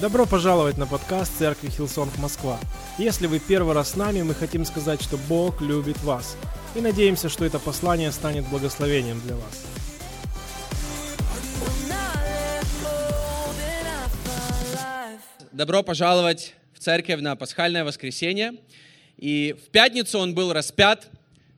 Добро пожаловать на подкаст Церкви Hillsong Москва. Если вы первый раз с нами, мы хотим сказать, что Бог любит вас. И надеемся, что это послание станет благословением для вас. Добро пожаловать в церковь на пасхальное воскресенье. И в пятницу он был распят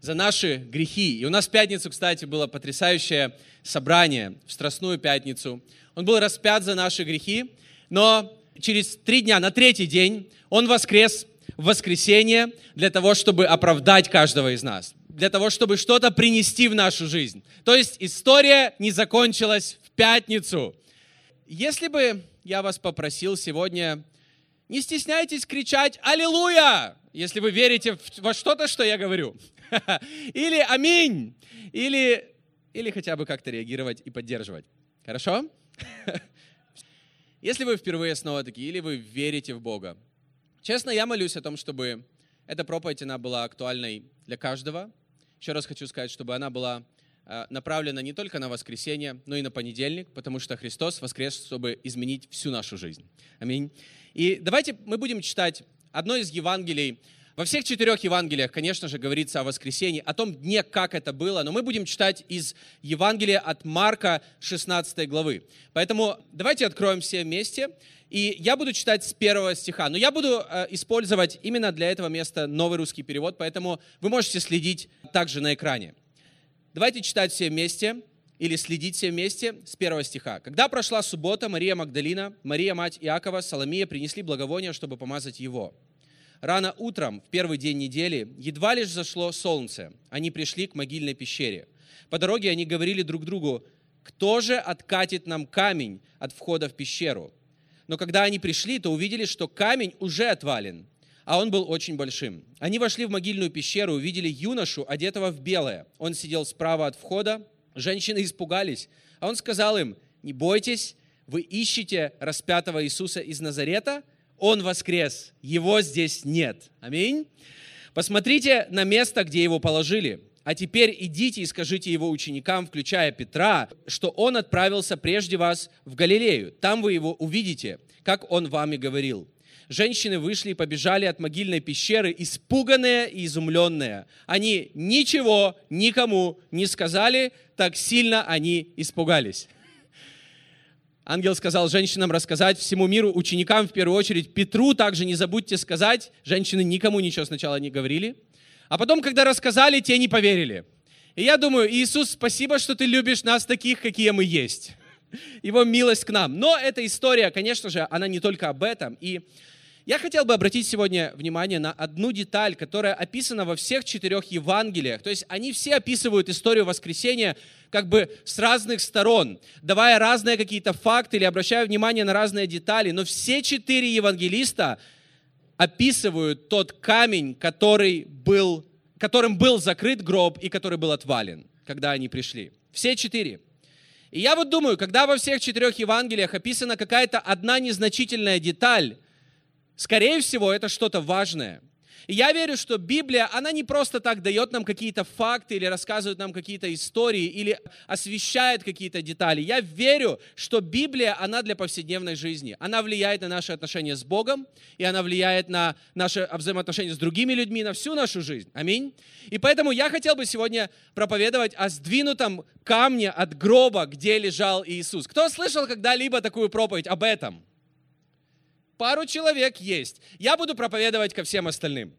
за наши грехи. И у нас в пятницу, кстати, было потрясающее собрание, в Страстную пятницу. Он был распят за наши грехи, но через три дня, на третий день, он воскрес в воскресенье для того, чтобы оправдать каждого из нас, для того, чтобы что-то принести в нашу жизнь. То есть история не закончилась в пятницу. Если бы я вас попросил сегодня, не стесняйтесь кричать «Аллилуйя!», если вы верите во что-то, что я говорю. Или «Аминь!», или, или хотя бы как-то реагировать и поддерживать. Хорошо? Если вы впервые снова такие, или вы верите в Бога, честно, я молюсь о том, чтобы эта проповедь, она была актуальной для каждого. Еще раз хочу сказать, чтобы она была э, направлена не только на воскресенье, но и на понедельник, потому что Христос воскрес, чтобы изменить всю нашу жизнь. Аминь. И давайте мы будем читать одно из Евангелий, во всех четырех Евангелиях, конечно же, говорится о воскресении, о том дне, как это было, но мы будем читать из Евангелия от Марка 16 главы. Поэтому давайте откроем все вместе, и я буду читать с первого стиха. Но я буду э, использовать именно для этого места новый русский перевод, поэтому вы можете следить также на экране. Давайте читать все вместе или следить все вместе с первого стиха. «Когда прошла суббота, Мария Магдалина, Мария, мать Иакова, Соломия принесли благовоние, чтобы помазать его». Рано утром, в первый день недели, едва лишь зашло солнце, они пришли к могильной пещере. По дороге они говорили друг другу, кто же откатит нам камень от входа в пещеру? Но когда они пришли, то увидели, что камень уже отвален, а он был очень большим. Они вошли в могильную пещеру, увидели юношу, одетого в белое. Он сидел справа от входа. Женщины испугались, а он сказал им, не бойтесь, вы ищете распятого Иисуса из Назарета, он воскрес, Его здесь нет. Аминь. Посмотрите на место, где Его положили. А теперь идите и скажите Его ученикам, включая Петра, что Он отправился прежде вас в Галилею. Там вы Его увидите, как Он вам и говорил. Женщины вышли и побежали от могильной пещеры, испуганные и изумленные. Они ничего никому не сказали, так сильно они испугались. Ангел сказал женщинам рассказать всему миру, ученикам в первую очередь, Петру также не забудьте сказать. Женщины никому ничего сначала не говорили. А потом, когда рассказали, те не поверили. И я думаю, Иисус, спасибо, что ты любишь нас таких, какие мы есть. Его милость к нам. Но эта история, конечно же, она не только об этом. И я хотел бы обратить сегодня внимание на одну деталь, которая описана во всех четырех Евангелиях. То есть они все описывают историю воскресения как бы с разных сторон, давая разные какие-то факты или обращая внимание на разные детали. Но все четыре евангелиста описывают тот камень, который был, которым был закрыт гроб и который был отвален, когда они пришли. Все четыре. И я вот думаю, когда во всех четырех Евангелиях описана какая-то одна незначительная деталь, Скорее всего, это что-то важное. И я верю, что Библия, она не просто так дает нам какие-то факты или рассказывает нам какие-то истории или освещает какие-то детали. Я верю, что Библия, она для повседневной жизни. Она влияет на наши отношения с Богом, и она влияет на наши взаимоотношения с другими людьми, на всю нашу жизнь. Аминь. И поэтому я хотел бы сегодня проповедовать о сдвинутом камне от гроба, где лежал Иисус. Кто слышал когда-либо такую проповедь об этом? Пару человек есть. Я буду проповедовать ко всем остальным.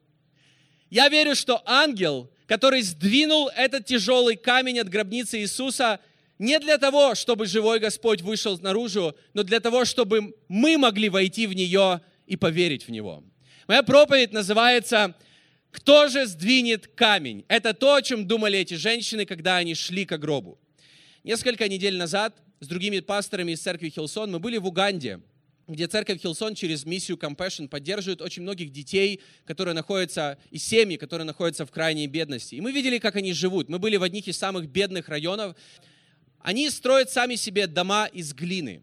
Я верю, что ангел, который сдвинул этот тяжелый камень от гробницы Иисуса, не для того, чтобы живой Господь вышел наружу, но для того, чтобы мы могли войти в нее и поверить в него. Моя проповедь называется «Кто же сдвинет камень?» Это то, о чем думали эти женщины, когда они шли к гробу. Несколько недель назад с другими пасторами из церкви Хилсон мы были в Уганде – где церковь Хилсон через миссию Compassion поддерживает очень многих детей, которые находятся, и семьи, которые находятся в крайней бедности. И мы видели, как они живут. Мы были в одних из самых бедных районов. Они строят сами себе дома из глины.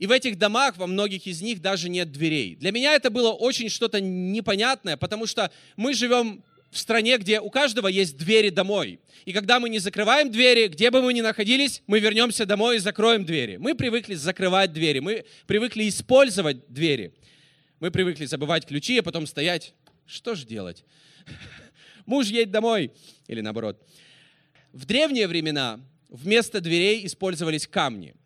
И в этих домах, во многих из них даже нет дверей. Для меня это было очень что-то непонятное, потому что мы живем в стране, где у каждого есть двери домой. И когда мы не закрываем двери, где бы мы ни находились, мы вернемся домой и закроем двери. Мы привыкли закрывать двери, мы привыкли использовать двери. Мы привыкли забывать ключи, а потом стоять. Что же делать? Муж едет домой. Или наоборот. В древние времена вместо дверей использовались камни.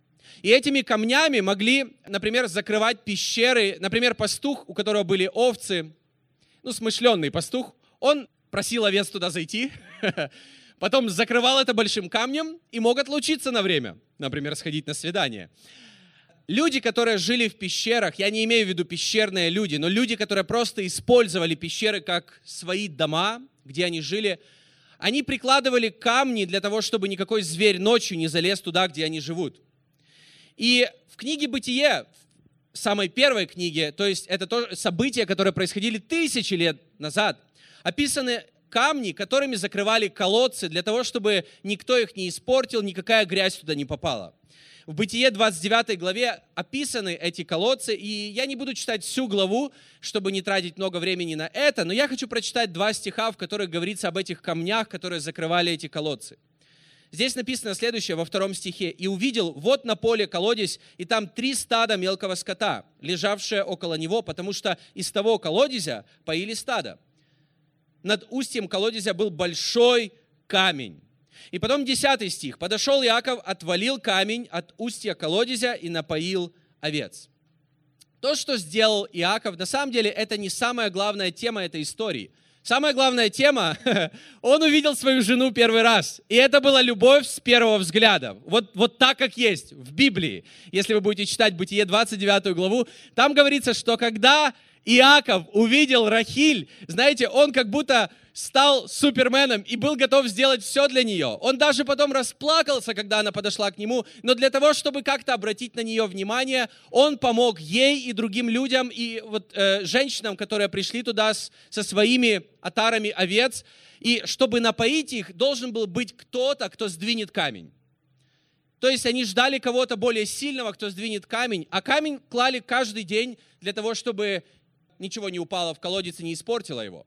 И этими камнями могли, например, закрывать пещеры. Например, пастух, у которого были овцы, ну, смышленный пастух, он просил овец туда зайти, потом закрывал это большим камнем и мог отлучиться на время, например, сходить на свидание. Люди, которые жили в пещерах, я не имею в виду пещерные люди, но люди, которые просто использовали пещеры как свои дома, где они жили, они прикладывали камни для того, чтобы никакой зверь ночью не залез туда, где они живут. И в книге «Бытие», в самой первой книге, то есть это то события, которые происходили тысячи лет назад, описаны камни, которыми закрывали колодцы для того, чтобы никто их не испортил, никакая грязь туда не попала. В Бытие 29 главе описаны эти колодцы, и я не буду читать всю главу, чтобы не тратить много времени на это, но я хочу прочитать два стиха, в которых говорится об этих камнях, которые закрывали эти колодцы. Здесь написано следующее во втором стихе. «И увидел, вот на поле колодец, и там три стада мелкого скота, лежавшие около него, потому что из того колодезя поили стадо над устьем колодезя был большой камень. И потом 10 стих. «Подошел Иаков, отвалил камень от устья колодезя и напоил овец». То, что сделал Иаков, на самом деле это не самая главная тема этой истории. Самая главная тема, он увидел свою жену первый раз. И это была любовь с первого взгляда. Вот, вот так, как есть в Библии. Если вы будете читать Бытие 29 главу, там говорится, что когда Иаков увидел Рахиль, знаете, он как будто стал суперменом и был готов сделать все для нее. Он даже потом расплакался, когда она подошла к нему, но для того, чтобы как-то обратить на нее внимание, он помог ей и другим людям, и вот э, женщинам, которые пришли туда с, со своими отарами овец, и чтобы напоить их, должен был быть кто-то, кто сдвинет камень. То есть они ждали кого-то более сильного, кто сдвинет камень, а камень клали каждый день для того, чтобы ничего не упало в колодец и не испортило его.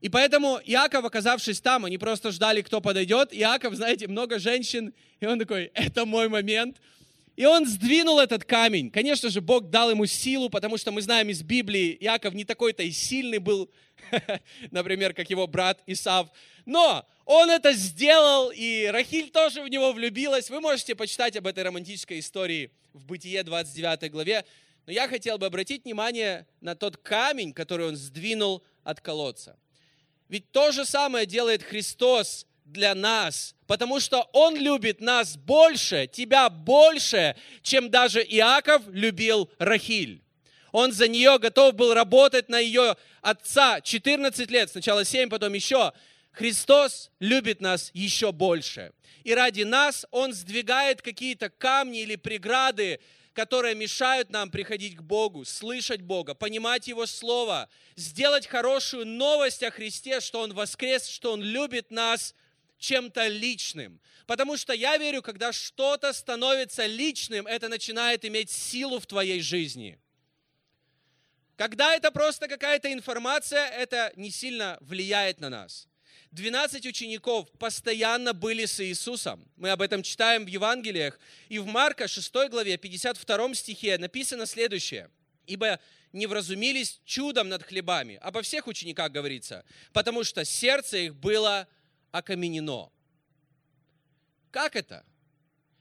И поэтому Иаков, оказавшись там, они просто ждали, кто подойдет. Иаков, знаете, много женщин, и он такой, это мой момент. И он сдвинул этот камень. Конечно же, Бог дал ему силу, потому что мы знаем из Библии, Иаков не такой-то и сильный был, например, как его брат Исав. Но он это сделал, и Рахиль тоже в него влюбилась. Вы можете почитать об этой романтической истории в Бытие 29 главе. Но я хотел бы обратить внимание на тот камень, который он сдвинул от колодца. Ведь то же самое делает Христос для нас, потому что Он любит нас больше, тебя больше, чем даже Иаков любил Рахиль. Он за нее готов был работать на ее отца 14 лет, сначала 7, потом еще. Христос любит нас еще больше. И ради нас Он сдвигает какие-то камни или преграды, которые мешают нам приходить к Богу, слышать Бога, понимать Его Слово, сделать хорошую новость о Христе, что Он воскрес, что Он любит нас чем-то личным. Потому что я верю, когда что-то становится личным, это начинает иметь силу в твоей жизни. Когда это просто какая-то информация, это не сильно влияет на нас. 12 учеников постоянно были с Иисусом. Мы об этом читаем в Евангелиях. И в Марка 6 главе, 52 стихе написано следующее. «Ибо не вразумились чудом над хлебами». Обо всех учениках говорится. «Потому что сердце их было окаменено». Как это?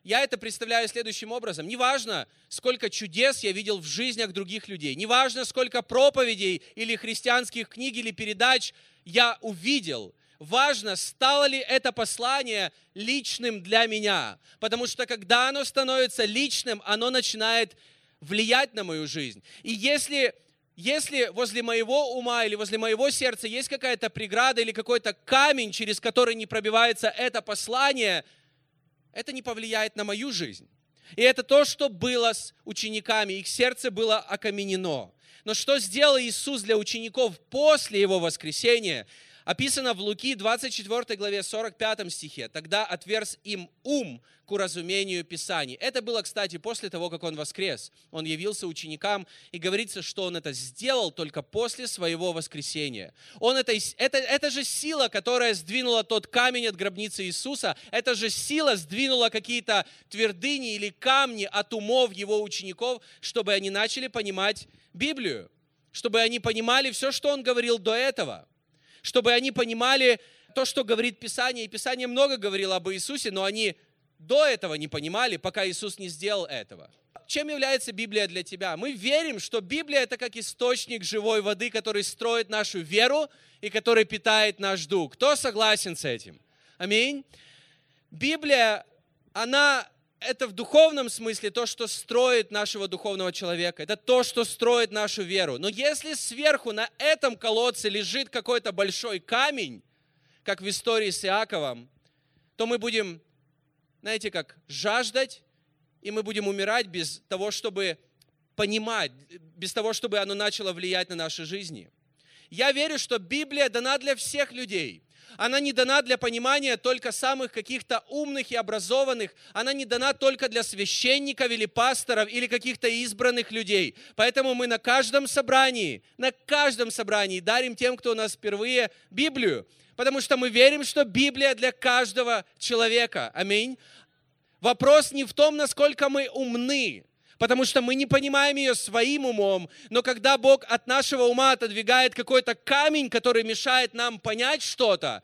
Я это представляю следующим образом. Неважно, сколько чудес я видел в жизнях других людей, неважно, сколько проповедей или христианских книг или передач я увидел, важно, стало ли это послание личным для меня. Потому что когда оно становится личным, оно начинает влиять на мою жизнь. И если, если возле моего ума или возле моего сердца есть какая-то преграда или какой-то камень, через который не пробивается это послание, это не повлияет на мою жизнь. И это то, что было с учениками. Их сердце было окаменено. Но что сделал Иисус для учеников после Его воскресения? Описано в Луки 24 главе 45 стихе. «Тогда отверз им ум к уразумению Писаний». Это было, кстати, после того, как он воскрес. Он явился ученикам, и говорится, что он это сделал только после своего воскресения. Он это, это, это же сила, которая сдвинула тот камень от гробницы Иисуса. Это же сила сдвинула какие-то твердыни или камни от умов его учеников, чтобы они начали понимать Библию чтобы они понимали все, что он говорил до этого, чтобы они понимали то, что говорит Писание. И Писание много говорило об Иисусе, но они до этого не понимали, пока Иисус не сделал этого. Чем является Библия для тебя? Мы верим, что Библия это как источник живой воды, который строит нашу веру и который питает наш дух. Кто согласен с этим? Аминь. Библия, она это в духовном смысле то, что строит нашего духовного человека. Это то, что строит нашу веру. Но если сверху на этом колодце лежит какой-то большой камень, как в истории с Иаковом, то мы будем, знаете, как жаждать, и мы будем умирать без того, чтобы понимать, без того, чтобы оно начало влиять на наши жизни. Я верю, что Библия дана для всех людей – она не дана для понимания только самых каких-то умных и образованных. Она не дана только для священников или пасторов или каких-то избранных людей. Поэтому мы на каждом собрании, на каждом собрании дарим тем, кто у нас впервые, Библию. Потому что мы верим, что Библия для каждого человека. Аминь. Вопрос не в том, насколько мы умны, потому что мы не понимаем ее своим умом, но когда Бог от нашего ума отодвигает какой-то камень, который мешает нам понять что-то,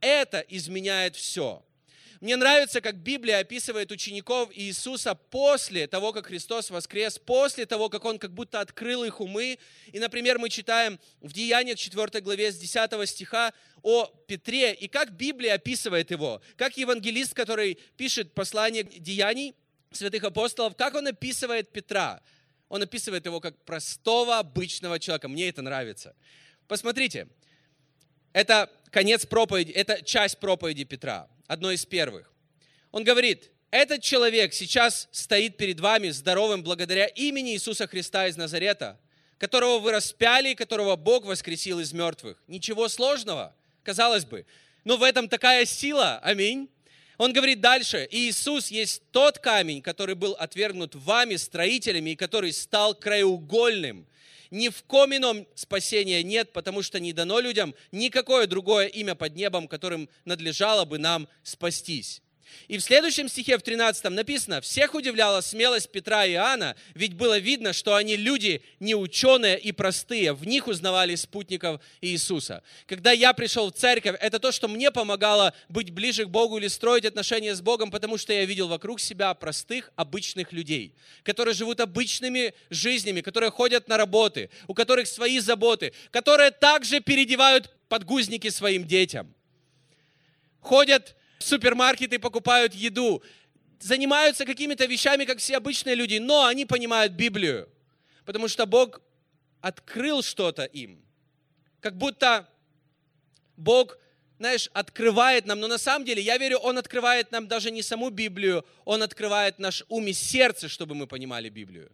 это изменяет все. Мне нравится, как Библия описывает учеников Иисуса после того, как Христос воскрес, после того, как Он как будто открыл их умы. И, например, мы читаем в Деяниях 4 главе с 10 стиха о Петре, и как Библия описывает его, как евангелист, который пишет послание Деяний, святых апостолов, как он описывает Петра. Он описывает его как простого, обычного человека. Мне это нравится. Посмотрите, это конец проповеди, это часть проповеди Петра, одной из первых. Он говорит, этот человек сейчас стоит перед вами здоровым благодаря имени Иисуса Христа из Назарета, которого вы распяли и которого Бог воскресил из мертвых. Ничего сложного, казалось бы. Но в этом такая сила, аминь. Он говорит дальше, Иисус есть тот камень, который был отвергнут вами, строителями, и который стал краеугольным. Ни в ком ином спасения нет, потому что не дано людям никакое другое имя под небом, которым надлежало бы нам спастись. И в следующем стихе, в 13 написано, «Всех удивляла смелость Петра и Иоанна, ведь было видно, что они люди не ученые и простые, в них узнавали спутников Иисуса». Когда я пришел в церковь, это то, что мне помогало быть ближе к Богу или строить отношения с Богом, потому что я видел вокруг себя простых, обычных людей, которые живут обычными жизнями, которые ходят на работы, у которых свои заботы, которые также переодевают подгузники своим детям, ходят супермаркеты покупают еду, занимаются какими-то вещами, как все обычные люди, но они понимают Библию, потому что Бог открыл что-то им. Как будто Бог, знаешь, открывает нам, но на самом деле, я верю, Он открывает нам даже не саму Библию, Он открывает наш ум и сердце, чтобы мы понимали Библию.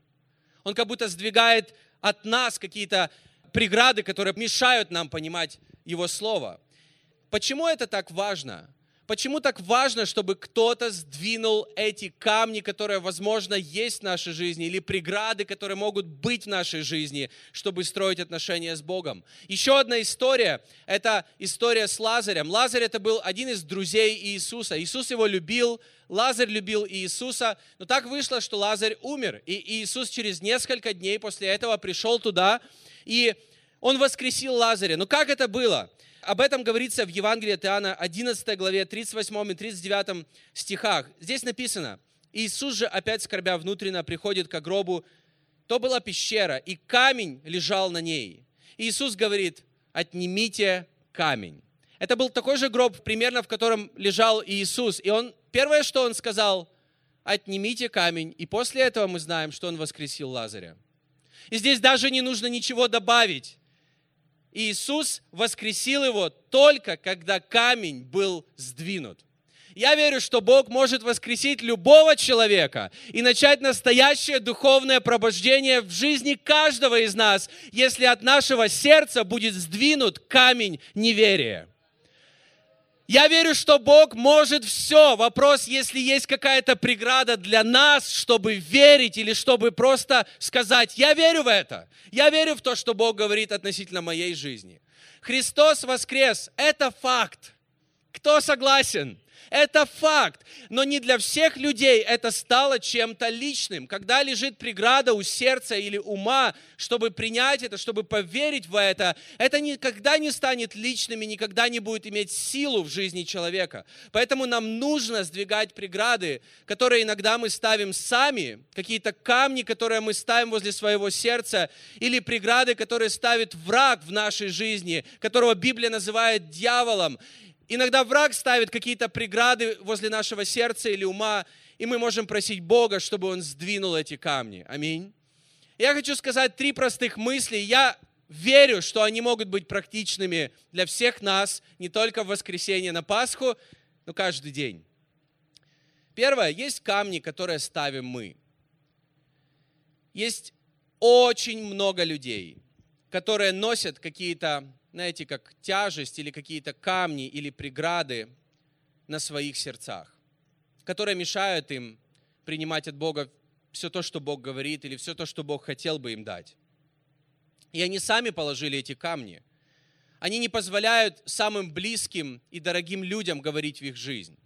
Он как будто сдвигает от нас какие-то преграды, которые мешают нам понимать Его Слово. Почему это так важно? Почему так важно, чтобы кто-то сдвинул эти камни, которые, возможно, есть в нашей жизни, или преграды, которые могут быть в нашей жизни, чтобы строить отношения с Богом? Еще одна история – это история с Лазарем. Лазарь – это был один из друзей Иисуса. Иисус его любил, Лазарь любил Иисуса, но так вышло, что Лазарь умер. И Иисус через несколько дней после этого пришел туда, и он воскресил Лазаря. Но как это было? Об этом говорится в Евангелии от Иоанна 11 главе 38 и 39 стихах. Здесь написано, Иисус же опять скорбя внутренно приходит к гробу. То была пещера, и камень лежал на ней. Иисус говорит, отнимите камень. Это был такой же гроб, примерно в котором лежал Иисус. И он, первое, что он сказал, отнимите камень. И после этого мы знаем, что он воскресил Лазаря. И здесь даже не нужно ничего добавить. Иисус воскресил его только когда камень был сдвинут. Я верю, что Бог может воскресить любого человека и начать настоящее духовное пробуждение в жизни каждого из нас, если от нашего сердца будет сдвинут камень неверия. Я верю, что Бог может все. Вопрос, если есть какая-то преграда для нас, чтобы верить или чтобы просто сказать, я верю в это. Я верю в то, что Бог говорит относительно моей жизни. Христос воскрес. Это факт. Кто согласен? Это факт. Но не для всех людей это стало чем-то личным. Когда лежит преграда у сердца или ума, чтобы принять это, чтобы поверить в это, это никогда не станет личным и никогда не будет иметь силу в жизни человека. Поэтому нам нужно сдвигать преграды, которые иногда мы ставим сами, какие-то камни, которые мы ставим возле своего сердца, или преграды, которые ставит враг в нашей жизни, которого Библия называет дьяволом. Иногда враг ставит какие-то преграды возле нашего сердца или ума, и мы можем просить Бога, чтобы Он сдвинул эти камни. Аминь. Я хочу сказать три простых мысли. Я верю, что они могут быть практичными для всех нас, не только в воскресенье на Пасху, но каждый день. Первое, есть камни, которые ставим мы. Есть очень много людей, которые носят какие-то знаете, как тяжесть или какие-то камни или преграды на своих сердцах, которые мешают им принимать от Бога все то, что Бог говорит, или все то, что Бог хотел бы им дать. И они сами положили эти камни. Они не позволяют самым близким и дорогим людям говорить в их жизнь.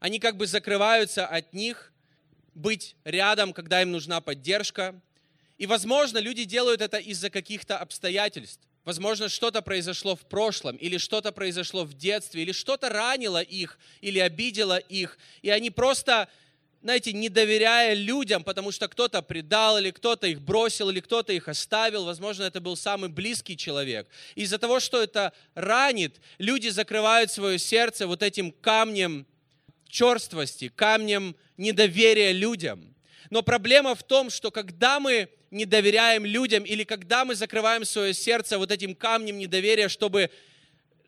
Они как бы закрываются от них, быть рядом, когда им нужна поддержка. И, возможно, люди делают это из-за каких-то обстоятельств. Возможно, что-то произошло в прошлом, или что-то произошло в детстве, или что-то ранило их, или обидело их, и они просто, знаете, не доверяя людям, потому что кто-то предал, или кто-то их бросил, или кто-то их оставил, возможно, это был самый близкий человек. Из-за того, что это ранит, люди закрывают свое сердце вот этим камнем черствости, камнем недоверия людям. Но проблема в том, что когда мы не доверяем людям, или когда мы закрываем свое сердце вот этим камнем недоверия, чтобы,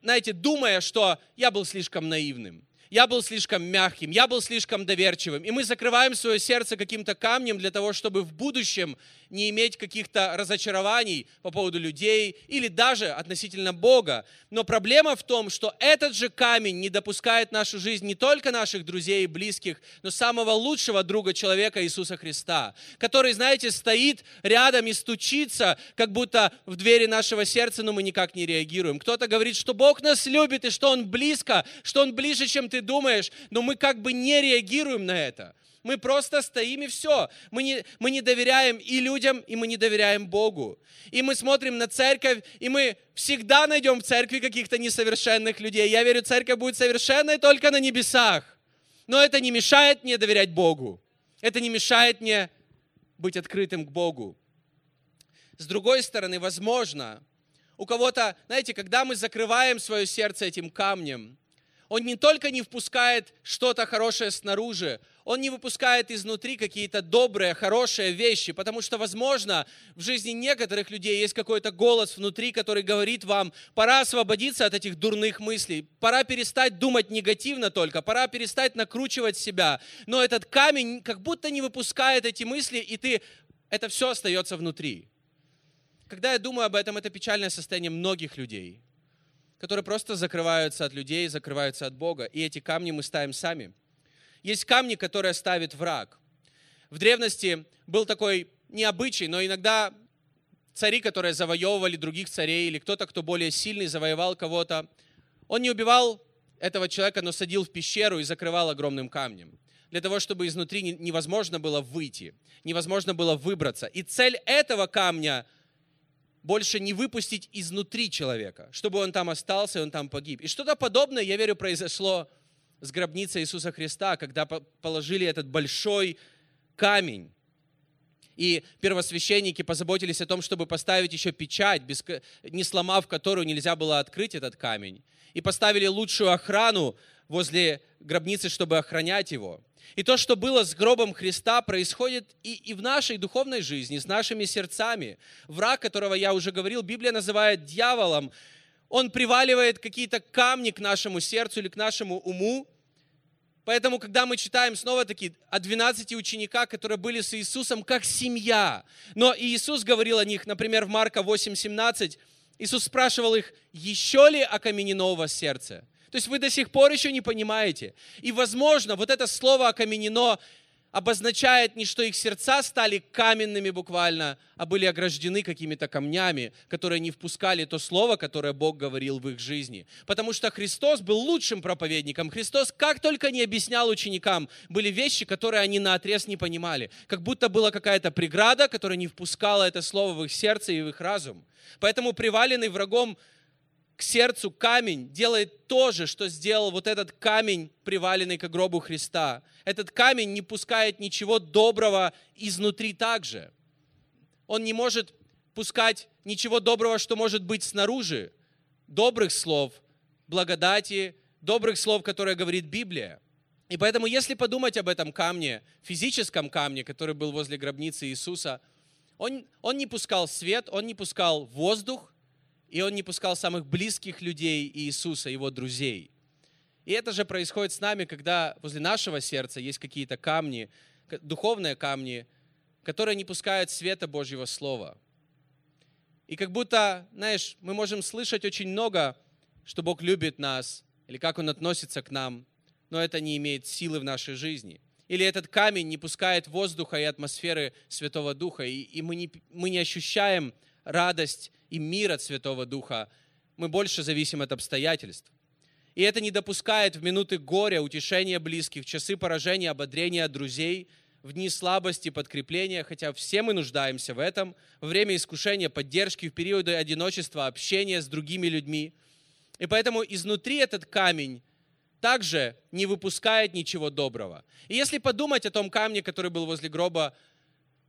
знаете, думая, что я был слишком наивным, я был слишком мягким, я был слишком доверчивым. И мы закрываем свое сердце каким-то камнем для того, чтобы в будущем не иметь каких-то разочарований по поводу людей или даже относительно Бога. Но проблема в том, что этот же камень не допускает в нашу жизнь не только наших друзей и близких, но самого лучшего друга человека Иисуса Христа, который, знаете, стоит рядом и стучится, как будто в двери нашего сердца, но мы никак не реагируем. Кто-то говорит, что Бог нас любит и что Он близко, что Он ближе, чем ты думаешь, но мы как бы не реагируем на это. Мы просто стоим и все. Мы не, мы не доверяем и людям, и мы не доверяем Богу. И мы смотрим на церковь, и мы всегда найдем в церкви каких-то несовершенных людей. Я верю, церковь будет совершенной только на небесах. Но это не мешает мне доверять Богу. Это не мешает мне быть открытым к Богу. С другой стороны, возможно, у кого-то, знаете, когда мы закрываем свое сердце этим камнем, он не только не впускает что-то хорошее снаружи, он не выпускает изнутри какие-то добрые, хорошие вещи, потому что, возможно, в жизни некоторых людей есть какой-то голос внутри, который говорит вам, пора освободиться от этих дурных мыслей, пора перестать думать негативно только, пора перестать накручивать себя. Но этот камень как будто не выпускает эти мысли, и ты, это все остается внутри. Когда я думаю об этом, это печальное состояние многих людей, которые просто закрываются от людей, закрываются от Бога. И эти камни мы ставим сами – есть камни, которые ставит враг. В древности был такой необычай, но иногда цари, которые завоевывали других царей, или кто-то, кто более сильный, завоевал кого-то, он не убивал этого человека, но садил в пещеру и закрывал огромным камнем. Для того, чтобы изнутри невозможно было выйти, невозможно было выбраться. И цель этого камня больше не выпустить изнутри человека, чтобы он там остался, и он там погиб. И что-то подобное, я верю, произошло с гробницей Иисуса Христа, когда положили этот большой камень. И первосвященники позаботились о том, чтобы поставить еще печать, без, не сломав которую нельзя было открыть этот камень. И поставили лучшую охрану возле гробницы, чтобы охранять его. И то, что было с гробом Христа, происходит и, и в нашей духовной жизни, с нашими сердцами. Враг, которого я уже говорил, Библия называет дьяволом, он приваливает какие-то камни к нашему сердцу или к нашему уму. Поэтому, когда мы читаем снова-таки о 12 учениках, которые были с Иисусом как семья, но Иисус говорил о них, например, в Марка 8:17, Иисус спрашивал их, еще ли окаменено у вас сердце? То есть вы до сих пор еще не понимаете. И, возможно, вот это слово «окаменено» обозначает не, что их сердца стали каменными буквально, а были ограждены какими-то камнями, которые не впускали то слово, которое Бог говорил в их жизни. Потому что Христос был лучшим проповедником. Христос как только не объяснял ученикам, были вещи, которые они на отрез не понимали. Как будто была какая-то преграда, которая не впускала это слово в их сердце и в их разум. Поэтому приваленный врагом к сердцу камень делает то же, что сделал вот этот камень, приваленный к гробу Христа. Этот камень не пускает ничего доброго изнутри также. Он не может пускать ничего доброго, что может быть снаружи. Добрых слов, благодати, добрых слов, которые говорит Библия. И поэтому, если подумать об этом камне, физическом камне, который был возле гробницы Иисуса, он, он не пускал свет, он не пускал воздух, и он не пускал самых близких людей Иисуса, его друзей. И это же происходит с нами, когда возле нашего сердца есть какие-то камни, духовные камни, которые не пускают света Божьего Слова. И как будто, знаешь, мы можем слышать очень много, что Бог любит нас, или как Он относится к нам, но это не имеет силы в нашей жизни. Или этот камень не пускает воздуха и атмосферы Святого Духа, и, и мы, не, мы не ощущаем радость и мир от Святого Духа, мы больше зависим от обстоятельств. И это не допускает в минуты горя, утешения близких, в часы поражения, ободрения друзей, в дни слабости, подкрепления, хотя все мы нуждаемся в этом, во время искушения, поддержки, в периоды одиночества, общения с другими людьми. И поэтому изнутри этот камень также не выпускает ничего доброго. И если подумать о том камне, который был возле гроба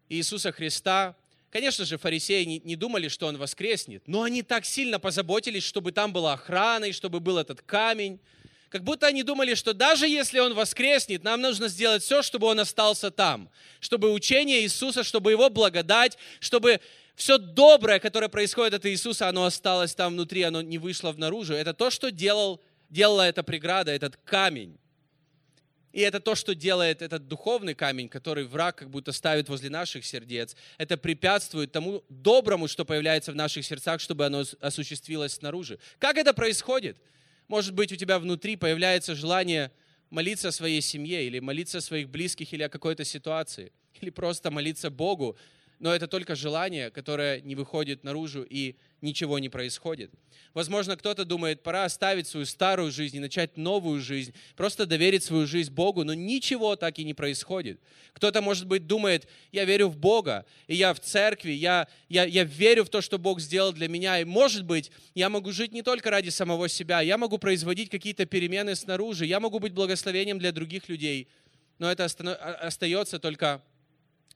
Иисуса Христа, Конечно же, фарисеи не, не думали, что он воскреснет, но они так сильно позаботились, чтобы там была охрана и чтобы был этот камень. Как будто они думали, что даже если он воскреснет, нам нужно сделать все, чтобы он остался там. Чтобы учение Иисуса, чтобы его благодать, чтобы все доброе, которое происходит от Иисуса, оно осталось там внутри, оно не вышло наружу. Это то, что делал, делала эта преграда, этот камень. И это то, что делает этот духовный камень, который враг как будто ставит возле наших сердец. Это препятствует тому доброму, что появляется в наших сердцах, чтобы оно осуществилось снаружи. Как это происходит? Может быть, у тебя внутри появляется желание молиться о своей семье, или молиться о своих близких, или о какой-то ситуации, или просто молиться Богу, но это только желание, которое не выходит наружу и ничего не происходит. Возможно, кто-то думает, пора оставить свою старую жизнь и начать новую жизнь, просто доверить свою жизнь Богу, но ничего так и не происходит. Кто-то, может быть, думает, я верю в Бога, и я в церкви, я, я, я верю в то, что Бог сделал для меня, и, может быть, я могу жить не только ради самого себя, я могу производить какие-то перемены снаружи, я могу быть благословением для других людей, но это остается только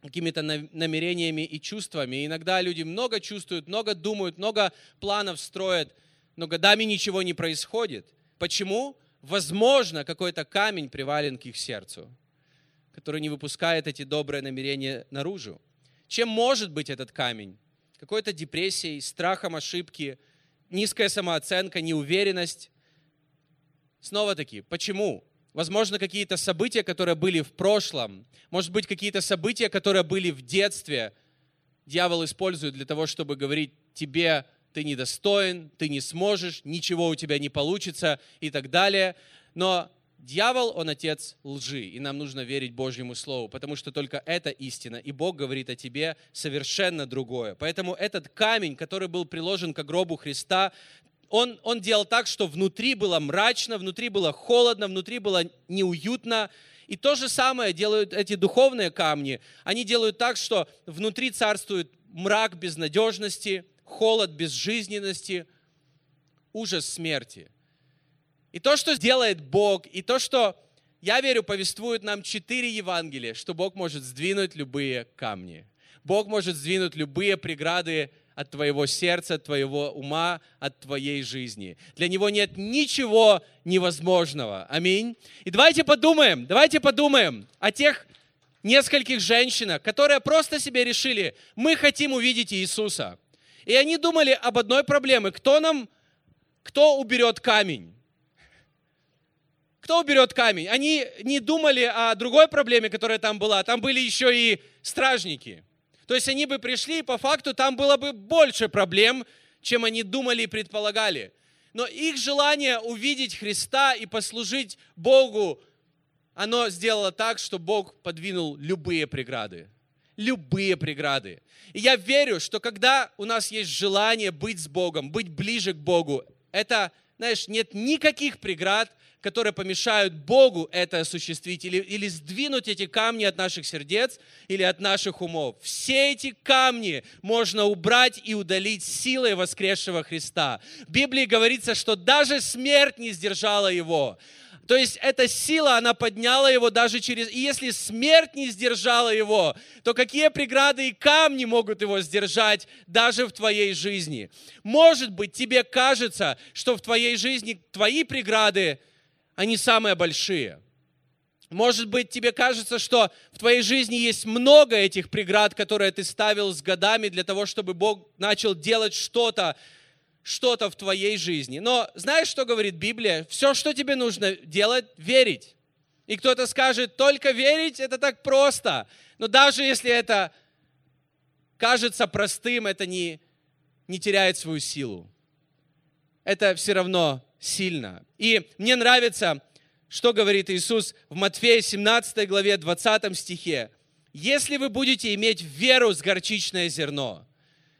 какими-то намерениями и чувствами. И иногда люди много чувствуют, много думают, много планов строят, но годами ничего не происходит. Почему? Возможно, какой-то камень привален к их сердцу, который не выпускает эти добрые намерения наружу. Чем может быть этот камень? Какой-то депрессией, страхом ошибки, низкая самооценка, неуверенность. Снова-таки, почему? Возможно, какие-то события, которые были в прошлом. Может быть, какие-то события, которые были в детстве. Дьявол использует для того, чтобы говорить тебе, ты недостоин, ты не сможешь, ничего у тебя не получится и так далее. Но дьявол, он отец лжи, и нам нужно верить Божьему Слову, потому что только это истина, и Бог говорит о тебе совершенно другое. Поэтому этот камень, который был приложен к гробу Христа, он, он делал так, что внутри было мрачно, внутри было холодно, внутри было неуютно. И то же самое делают эти духовные камни. Они делают так, что внутри царствует мрак безнадежности, холод безжизненности, ужас смерти. И то, что делает Бог, и то, что, я верю, повествует нам четыре Евангелия, что Бог может сдвинуть любые камни. Бог может сдвинуть любые преграды от твоего сердца, от твоего ума, от твоей жизни. Для него нет ничего невозможного. Аминь. И давайте подумаем, давайте подумаем о тех нескольких женщинах, которые просто себе решили, мы хотим увидеть Иисуса. И они думали об одной проблеме. Кто нам, кто уберет камень? Кто уберет камень? Они не думали о другой проблеме, которая там была. Там были еще и стражники. То есть они бы пришли, и по факту там было бы больше проблем, чем они думали и предполагали. Но их желание увидеть Христа и послужить Богу, оно сделало так, что Бог подвинул любые преграды. Любые преграды. И я верю, что когда у нас есть желание быть с Богом, быть ближе к Богу, это, знаешь, нет никаких преград, которые помешают Богу это осуществить или, или сдвинуть эти камни от наших сердец или от наших умов. Все эти камни можно убрать и удалить силой воскресшего Христа. В Библии говорится, что даже смерть не сдержала его. То есть эта сила, она подняла его даже через... И если смерть не сдержала его, то какие преграды и камни могут его сдержать даже в твоей жизни? Может быть, тебе кажется, что в твоей жизни твои преграды, они самые большие. Может быть, тебе кажется, что в твоей жизни есть много этих преград, которые ты ставил с годами для того, чтобы Бог начал делать что-то, что-то в твоей жизни. Но знаешь, что говорит Библия? Все, что тебе нужно делать, верить. И кто-то скажет, только верить, это так просто. Но даже если это кажется простым, это не, не теряет свою силу. Это все равно сильно. И мне нравится, что говорит Иисус в Матфея 17 главе 20 стихе. «Если вы будете иметь веру с горчичное зерно».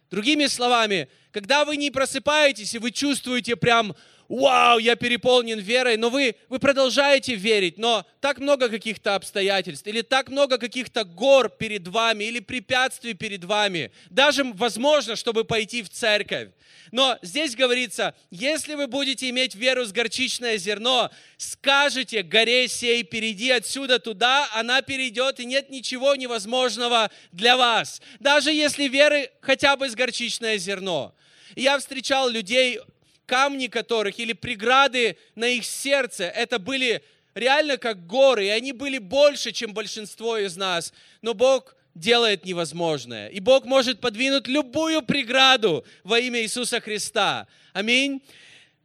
Другими словами, когда вы не просыпаетесь и вы чувствуете прям вау, я переполнен верой, но вы, вы продолжаете верить, но так много каких-то обстоятельств, или так много каких-то гор перед вами, или препятствий перед вами, даже возможно, чтобы пойти в церковь. Но здесь говорится, если вы будете иметь веру с горчичное зерно, скажете горе сей, перейди отсюда туда, она перейдет, и нет ничего невозможного для вас. Даже если веры хотя бы с горчичное зерно. Я встречал людей, камни которых или преграды на их сердце, это были реально как горы, и они были больше, чем большинство из нас. Но Бог делает невозможное. И Бог может подвинуть любую преграду во имя Иисуса Христа. Аминь.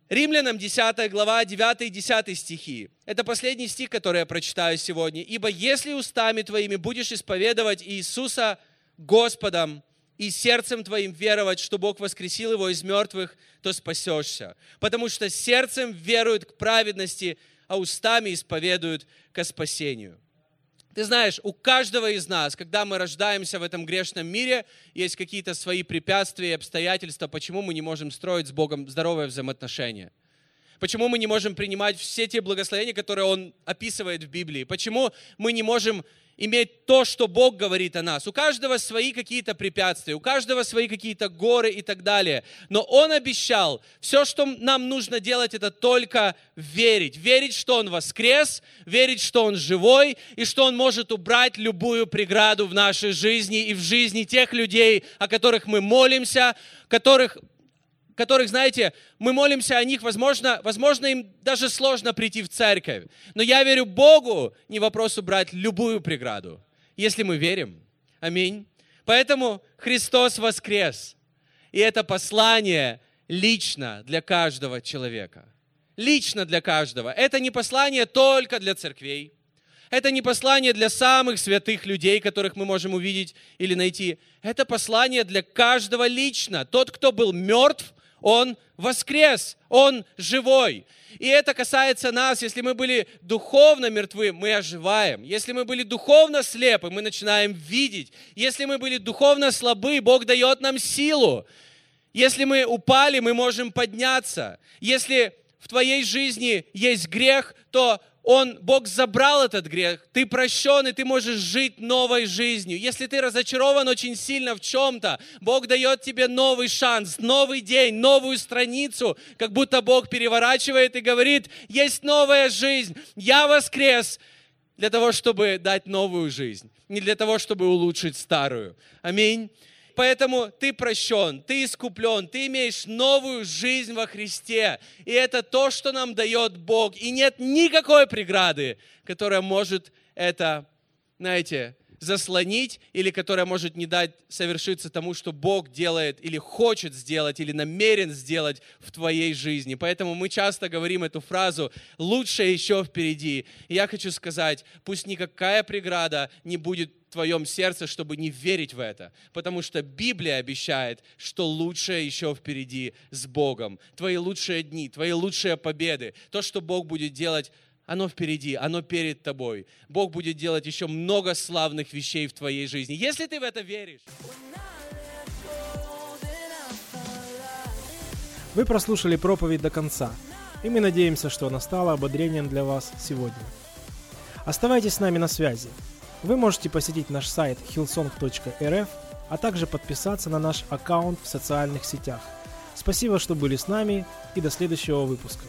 Римлянам 10 глава, 9 и 10 стихи. Это последний стих, который я прочитаю сегодня. «Ибо если устами твоими будешь исповедовать Иисуса Господом, и сердцем твоим веровать, что Бог воскресил его из мертвых, то спасешься. Потому что сердцем веруют к праведности, а устами исповедуют к спасению. Ты знаешь, у каждого из нас, когда мы рождаемся в этом грешном мире, есть какие-то свои препятствия и обстоятельства, почему мы не можем строить с Богом здоровые взаимоотношения. Почему мы не можем принимать все те благословения, которые Он описывает в Библии? Почему мы не можем иметь то, что Бог говорит о нас. У каждого свои какие-то препятствия, у каждого свои какие-то горы и так далее. Но Он обещал, все, что нам нужно делать, это только верить. Верить, что Он воскрес, верить, что Он живой, и что Он может убрать любую преграду в нашей жизни и в жизни тех людей, о которых мы молимся, которых которых, знаете, мы молимся о них, возможно, возможно, им даже сложно прийти в церковь. Но я верю Богу, не вопрос убрать любую преграду, если мы верим. Аминь. Поэтому Христос воскрес. И это послание лично для каждого человека. Лично для каждого. Это не послание только для церквей. Это не послание для самых святых людей, которых мы можем увидеть или найти. Это послание для каждого лично. Тот, кто был мертв, он воскрес, Он живой. И это касается нас. Если мы были духовно мертвы, мы оживаем. Если мы были духовно слепы, мы начинаем видеть. Если мы были духовно слабы, Бог дает нам силу. Если мы упали, мы можем подняться. Если в твоей жизни есть грех, то он, Бог забрал этот грех, ты прощен, и ты можешь жить новой жизнью. Если ты разочарован очень сильно в чем-то, Бог дает тебе новый шанс, новый день, новую страницу, как будто Бог переворачивает и говорит, есть новая жизнь, я воскрес для того, чтобы дать новую жизнь, не для того, чтобы улучшить старую. Аминь поэтому ты прощен, ты искуплен, ты имеешь новую жизнь во Христе. И это то, что нам дает Бог. И нет никакой преграды, которая может это, знаете, заслонить или которая может не дать совершиться тому, что Бог делает или хочет сделать, или намерен сделать в твоей жизни. Поэтому мы часто говорим эту фразу «лучшее еще впереди». И я хочу сказать, пусть никакая преграда не будет твоем сердце, чтобы не верить в это. Потому что Библия обещает, что лучшее еще впереди с Богом. Твои лучшие дни, твои лучшие победы, то, что Бог будет делать оно впереди, оно перед тобой. Бог будет делать еще много славных вещей в твоей жизни. Если ты в это веришь. Вы прослушали проповедь до конца, и мы надеемся, что она стала ободрением для вас сегодня. Оставайтесь с нами на связи. Вы можете посетить наш сайт hillsong.rf, а также подписаться на наш аккаунт в социальных сетях. Спасибо, что были с нами, и до следующего выпуска.